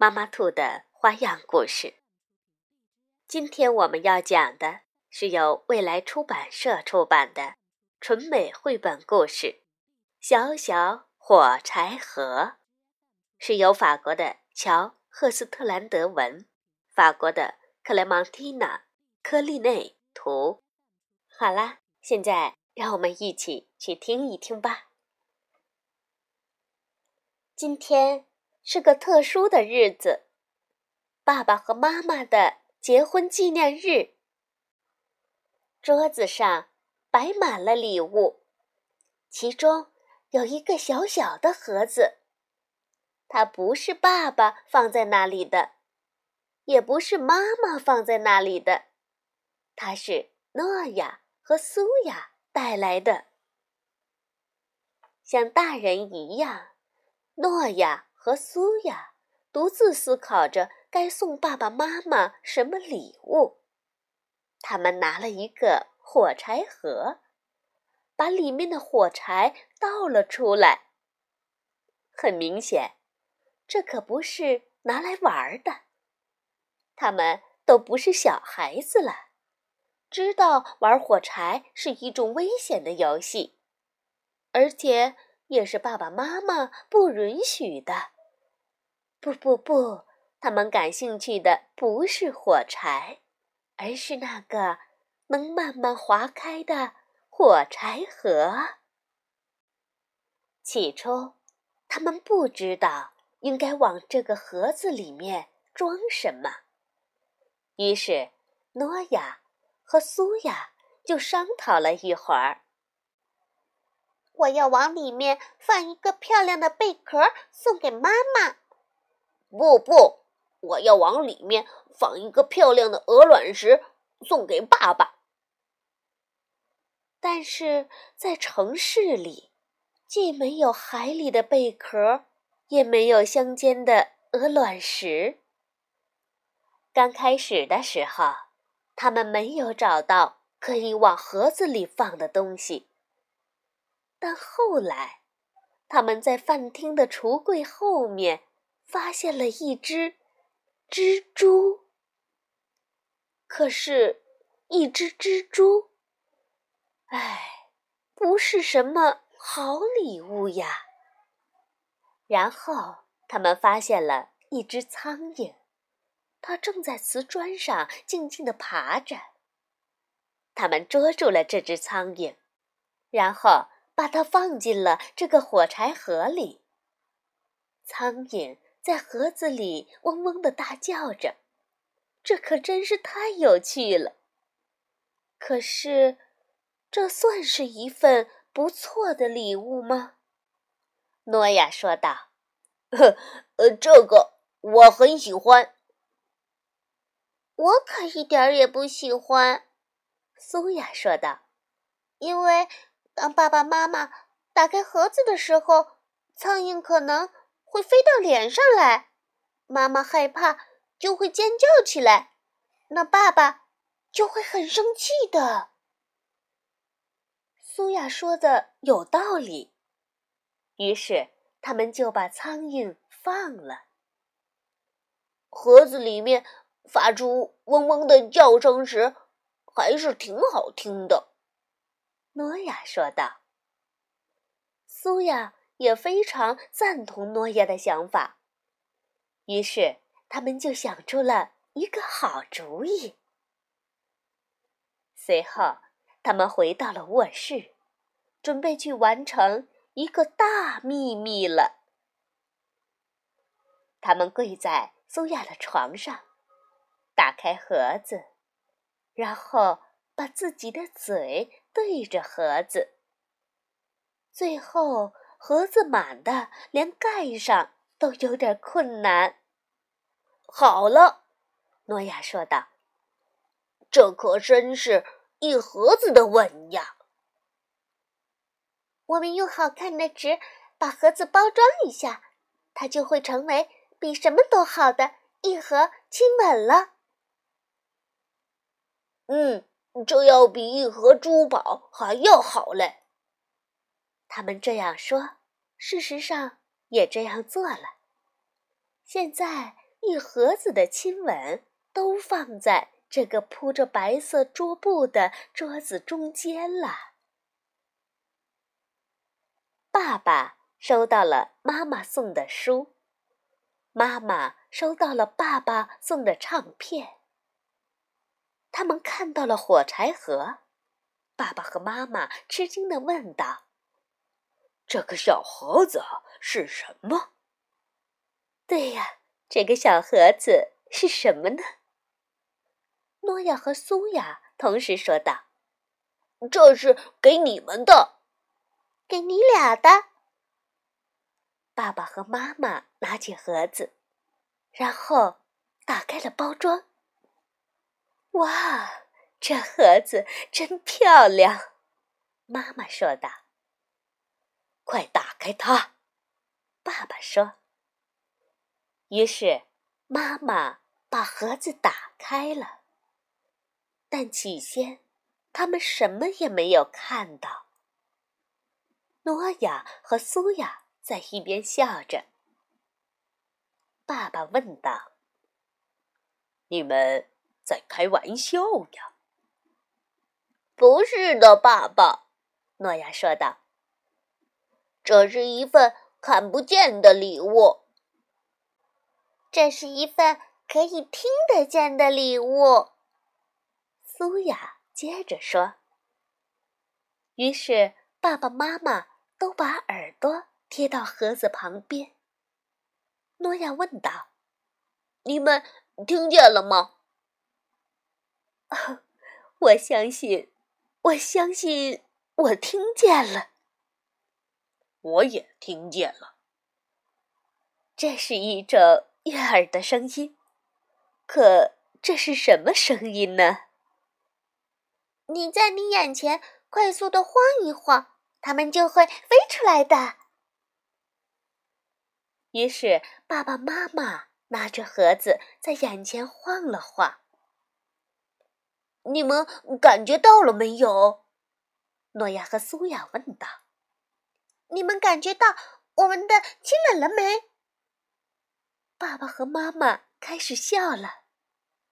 妈妈兔的花样故事。今天我们要讲的是由未来出版社出版的纯美绘本故事《小小火柴盒》，是由法国的乔·赫斯特兰德文，法国的克莱芒蒂娜·科利内图。好啦，现在让我们一起去听一听吧。今天。是个特殊的日子，爸爸和妈妈的结婚纪念日。桌子上摆满了礼物，其中有一个小小的盒子，它不是爸爸放在那里的，也不是妈妈放在那里的，它是诺亚和苏亚带来的。像大人一样，诺亚。和苏亚独自思考着该送爸爸妈妈什么礼物。他们拿了一个火柴盒，把里面的火柴倒了出来。很明显，这可不是拿来玩的。他们都不是小孩子了，知道玩火柴是一种危险的游戏，而且也是爸爸妈妈不允许的。不不不，他们感兴趣的不是火柴，而是那个能慢慢划开的火柴盒。起初，他们不知道应该往这个盒子里面装什么，于是诺亚和苏亚就商讨了一会儿。我要往里面放一个漂亮的贝壳，送给妈妈。不不，我要往里面放一个漂亮的鹅卵石，送给爸爸。但是在城市里，既没有海里的贝壳，也没有乡间的鹅卵石。刚开始的时候，他们没有找到可以往盒子里放的东西。但后来，他们在饭厅的橱柜后面。发现了一只蜘蛛，可是，一只蜘蛛，唉，不是什么好礼物呀。然后，他们发现了一只苍蝇，它正在瓷砖上静静地爬着。他们捉住了这只苍蝇，然后把它放进了这个火柴盒里。苍蝇。在盒子里嗡嗡的大叫着，这可真是太有趣了。可是，这算是一份不错的礼物吗？诺亚说道：“呵，呃，这个我很喜欢。”我可一点儿也不喜欢。”苏亚说道，“因为当爸爸妈妈打开盒子的时候，苍蝇可能……”会飞到脸上来，妈妈害怕就会尖叫起来，那爸爸就会很生气的。苏亚说的有道理，于是他们就把苍蝇放了。盒子里面发出嗡嗡的叫声时，还是挺好听的。诺亚说道。苏亚。也非常赞同诺亚的想法，于是他们就想出了一个好主意。随后，他们回到了卧室，准备去完成一个大秘密了。他们跪在苏亚的床上，打开盒子，然后把自己的嘴对着盒子，最后。盒子满的，连盖上都有点困难。好了，诺亚说道：“这可真是一盒子的吻呀！我们用好看的纸把盒子包装一下，它就会成为比什么都好的一盒亲吻了。”嗯，这要比一盒珠宝还要好嘞。他们这样说，事实上也这样做了。现在，一盒子的亲吻都放在这个铺着白色桌布的桌子中间了。爸爸收到了妈妈送的书，妈妈收到了爸爸送的唱片。他们看到了火柴盒，爸爸和妈妈吃惊地问道：“这个小盒子是什么？”对呀，这个小盒子是什么呢？诺亚和苏亚同时说道：“这是给你们的，给你俩的。”爸爸和妈妈拿起盒子，然后打开了包装。哇，这盒子真漂亮！妈妈说道。“快打开它！”爸爸说。于是，妈妈把盒子打开了，但起先，他们什么也没有看到。诺亚和苏亚在一边笑着。爸爸问道：“你们在开玩笑呀？”“不是的，爸爸。”诺亚说道，“这是一份看不见的礼物。”这是一份可以听得见的礼物，苏雅接着说。于是爸爸妈妈都把耳朵贴到盒子旁边。诺亚问道：“你们听见了吗？”“ 我相信，我相信，我听见了。”“我也听见了。”这是一种。悦耳的声音，可这是什么声音呢？你在你眼前快速的晃一晃，它们就会飞出来的。于是爸爸妈妈拿着盒子在眼前晃了晃。你们感觉到了没有？诺亚和苏亚问道。你们感觉到我们的亲吻了没？爸爸和妈妈开始笑了，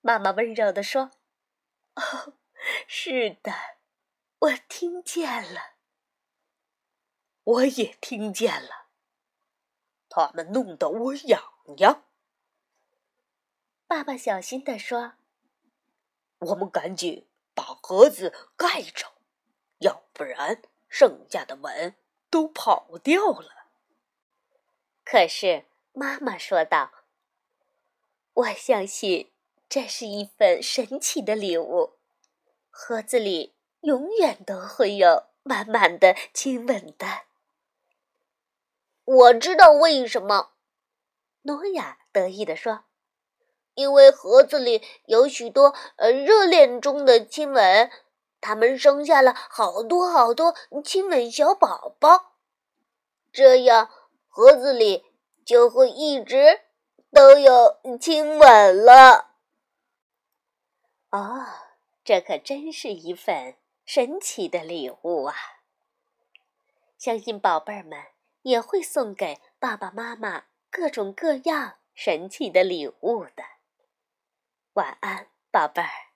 妈妈温柔地说：“哦，是的，我听见了，我也听见了，他们弄得我痒痒。”爸爸小心地说：“我们赶紧把盒子盖着，要不然剩下的吻都跑掉了。”可是。妈妈说道：“我相信这是一份神奇的礼物，盒子里永远都会有满满的亲吻的。”我知道为什么，诺亚得意地说：“因为盒子里有许多呃热恋中的亲吻，他们生下了好多好多亲吻小宝宝，这样盒子里。”就会一直都有亲吻了。哦，这可真是一份神奇的礼物啊！相信宝贝儿们也会送给爸爸妈妈各种各样神奇的礼物的。晚安，宝贝儿。